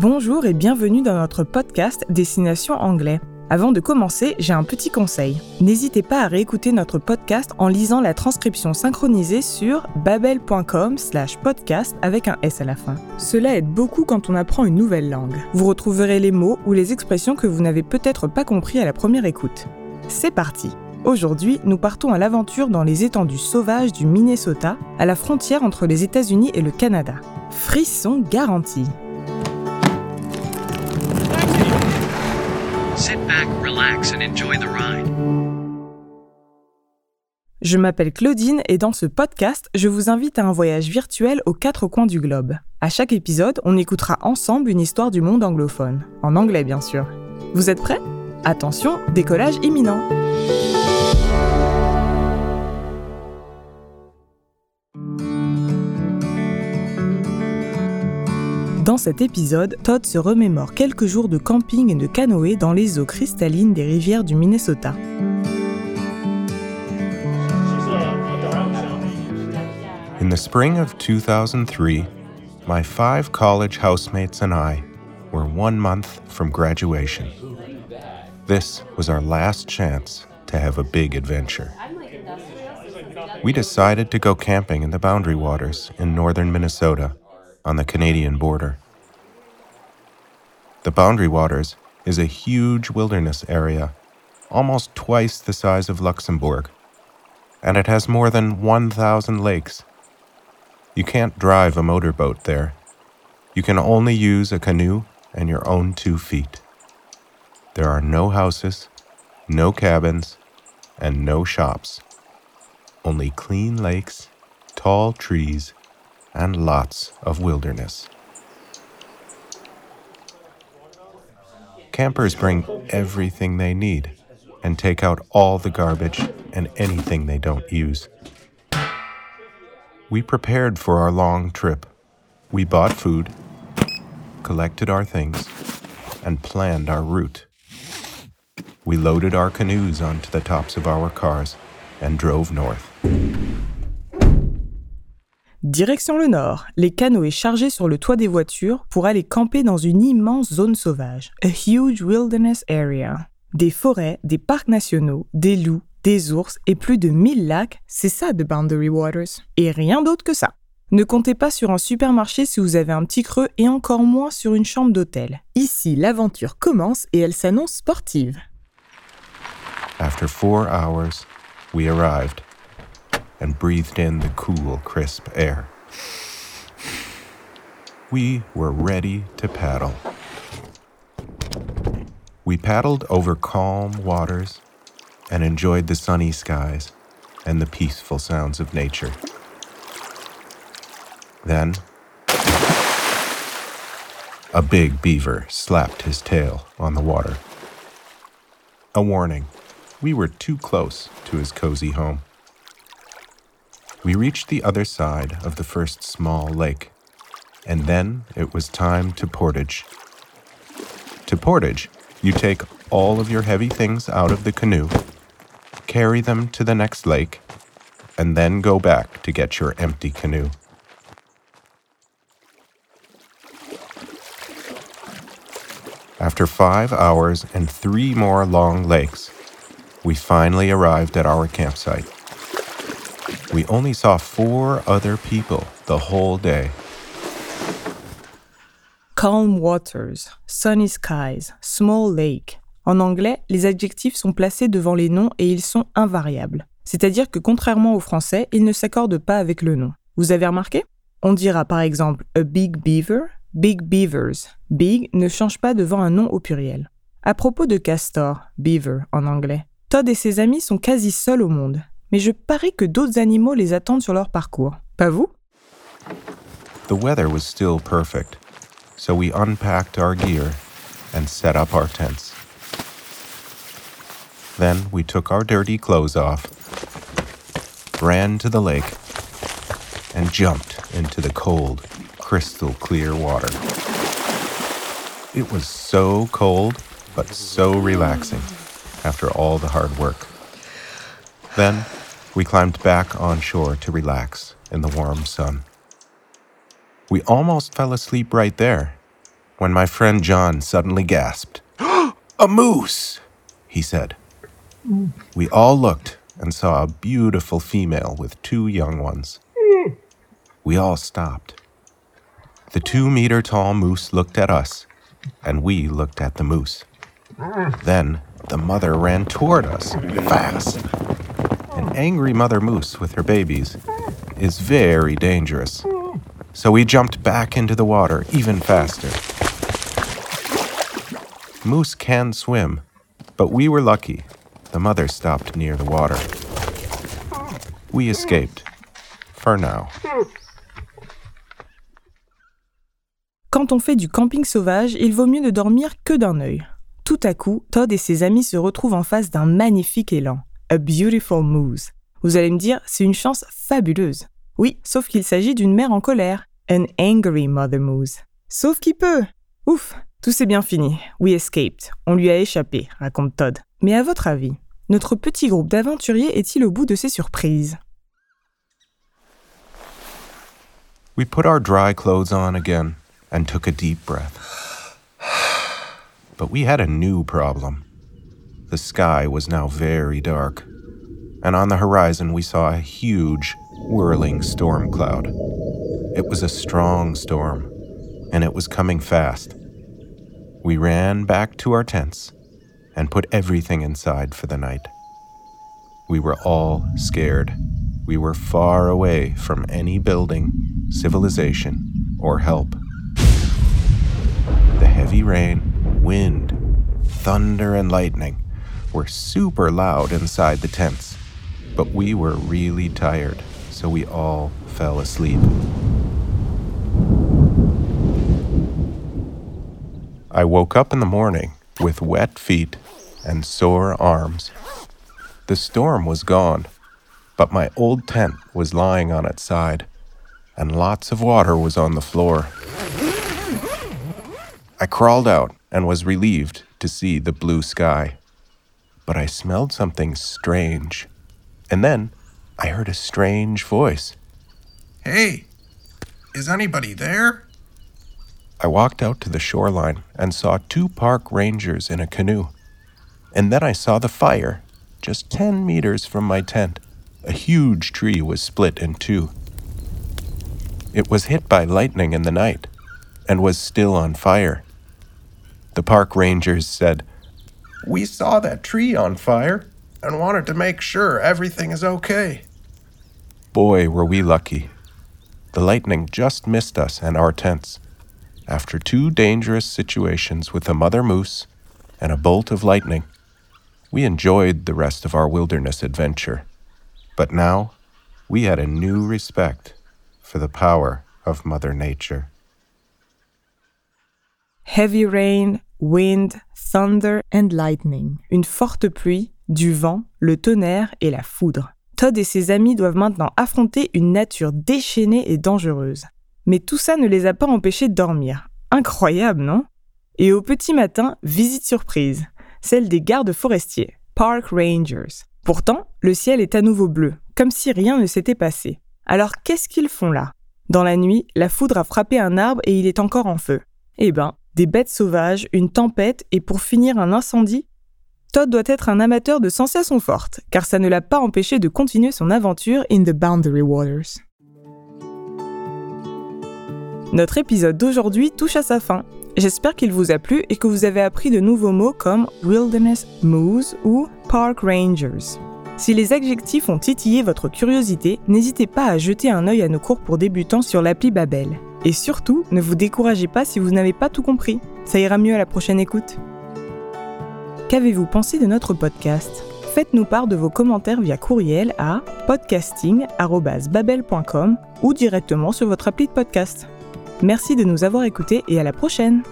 Bonjour et bienvenue dans notre podcast Destination Anglais. Avant de commencer, j'ai un petit conseil. N'hésitez pas à réécouter notre podcast en lisant la transcription synchronisée sur babel.com slash podcast avec un S à la fin. Cela aide beaucoup quand on apprend une nouvelle langue. Vous retrouverez les mots ou les expressions que vous n'avez peut-être pas compris à la première écoute. C'est parti Aujourd'hui, nous partons à l'aventure dans les étendues sauvages du Minnesota, à la frontière entre les États-Unis et le Canada. Frisson garanti. Back, relax, and enjoy the ride. Je m'appelle Claudine et dans ce podcast, je vous invite à un voyage virtuel aux quatre coins du globe. À chaque épisode, on écoutera ensemble une histoire du monde anglophone, en anglais bien sûr. Vous êtes prêts? Attention, décollage imminent. Dans cet épisode, Todd se remémore quelques jours de camping et de canoë dans les eaux cristallines des rivières du Minnesota. In the spring of 2003, my five college housemates and I were one month from graduation. This was our last chance to have a big adventure. We decided to go camping in the Boundary Waters in northern Minnesota on the Canadian border. The Boundary Waters is a huge wilderness area, almost twice the size of Luxembourg, and it has more than 1,000 lakes. You can't drive a motorboat there. You can only use a canoe and your own two feet. There are no houses, no cabins, and no shops. Only clean lakes, tall trees, and lots of wilderness. Campers bring everything they need and take out all the garbage and anything they don't use. We prepared for our long trip. We bought food, collected our things, and planned our route. We loaded our canoes onto the tops of our cars and drove north. Direction le nord, les canoës chargés sur le toit des voitures pour aller camper dans une immense zone sauvage, a huge wilderness area. Des forêts, des parcs nationaux, des loups, des ours et plus de 1000 lacs, c'est ça de Boundary Waters. Et rien d'autre que ça. Ne comptez pas sur un supermarché si vous avez un petit creux et encore moins sur une chambre d'hôtel. Ici, l'aventure commence et elle s'annonce sportive. After four hours, we arrived and breathed in the cool, crisp air. We were ready to paddle. We paddled over calm waters and enjoyed the sunny skies and the peaceful sounds of nature. Then, a big beaver slapped his tail on the water. A warning we were too close to his cozy home. We reached the other side of the first small lake, and then it was time to portage. To portage, you take all of your heavy things out of the canoe, carry them to the next lake, and then go back to get your empty canoe. After five hours and three more long lakes, we finally arrived at our campsite. We only saw four other people the whole day. Calm waters, sunny skies, small lake. En anglais, les adjectifs sont placés devant les noms et ils sont invariables. C'est-à-dire que contrairement au français, ils ne s'accordent pas avec le nom. Vous avez remarqué? On dira par exemple a big beaver, big beavers. Big ne change pas devant un nom au pluriel. À propos de castor, beaver en anglais, Todd et ses amis sont quasi seuls au monde, mais je parie que d'autres animaux les attendent sur leur parcours. Pas vous The weather was still perfect, so we unpacked our gear and set up our tents. Then we took our dirty clothes off, ran to the lake, and jumped into the cold, crystal clear water. It was so cold, but so relaxing after all the hard work. Then we climbed back on shore to relax in the warm sun. We almost fell asleep right there, when my friend John suddenly gasped. a moose! he said. We all looked and saw a beautiful female with two young ones. We all stopped. The two meter tall moose looked at us, and we looked at the moose. Then the mother ran toward us fast. An angry mother moose with her babies is very dangerous. So we jumped back into the water even faster. Moose can swim, but we were lucky. The mother stopped near the water. We escaped. For now. Quand on fait du camping sauvage, il vaut mieux ne dormir que d'un œil. Tout à coup, Todd et ses amis se retrouvent en face d'un magnifique élan. A beautiful moose. Vous allez me dire, c'est une chance fabuleuse. Oui, sauf qu'il s'agit d'une mère en colère. An angry mother moose. Sauf qui peut. Ouf, tout s'est bien fini. We escaped. On lui a échappé, raconte Todd. Mais à votre avis, notre petit groupe d'aventuriers est-il au bout de ses surprises? We put our dry clothes on again and took a deep breath. But we had a new problem. The sky was now very dark, and on the horizon we saw a huge, whirling storm cloud. It was a strong storm, and it was coming fast. We ran back to our tents and put everything inside for the night. We were all scared. We were far away from any building, civilization, or help. The heavy rain, wind, thunder, and lightning were super loud inside the tents, but we were really tired, so we all fell asleep. I woke up in the morning with wet feet and sore arms. The storm was gone, but my old tent was lying on its side, and lots of water was on the floor. I crawled out and was relieved to see the blue sky. But I smelled something strange. And then I heard a strange voice. Hey, is anybody there? I walked out to the shoreline and saw two park rangers in a canoe. And then I saw the fire, just 10 meters from my tent. A huge tree was split in two. It was hit by lightning in the night and was still on fire. The park rangers said, We saw that tree on fire and wanted to make sure everything is okay. Boy, were we lucky. The lightning just missed us and our tents. After two dangerous situations with a mother moose and a bolt of lightning, we enjoyed the rest of our wilderness adventure. But now, we had a new respect for the power of Mother Nature. Heavy rain, wind, thunder and lightning. Une forte pluie, du vent, le tonnerre et la foudre. Todd et ses amis doivent maintenant affronter une nature déchaînée et dangereuse. Mais tout ça ne les a pas empêchés de dormir. Incroyable, non? Et au petit matin, visite surprise, celle des gardes forestiers, Park Rangers. Pourtant, le ciel est à nouveau bleu, comme si rien ne s'était passé. Alors qu'est-ce qu'ils font là? Dans la nuit, la foudre a frappé un arbre et il est encore en feu. Eh ben, des bêtes sauvages, une tempête et pour finir un incendie Todd doit être un amateur de sensations fortes, car ça ne l'a pas empêché de continuer son aventure in the Boundary Waters. Notre épisode d'aujourd'hui touche à sa fin. J'espère qu'il vous a plu et que vous avez appris de nouveaux mots comme Wilderness Moose ou Park Rangers. Si les adjectifs ont titillé votre curiosité, n'hésitez pas à jeter un œil à nos cours pour débutants sur l'appli Babel. Et surtout, ne vous découragez pas si vous n'avez pas tout compris. Ça ira mieux à la prochaine écoute. Qu'avez-vous pensé de notre podcast? Faites-nous part de vos commentaires via courriel à podcasting.babel.com ou directement sur votre appli de podcast. Merci de nous avoir écoutés et à la prochaine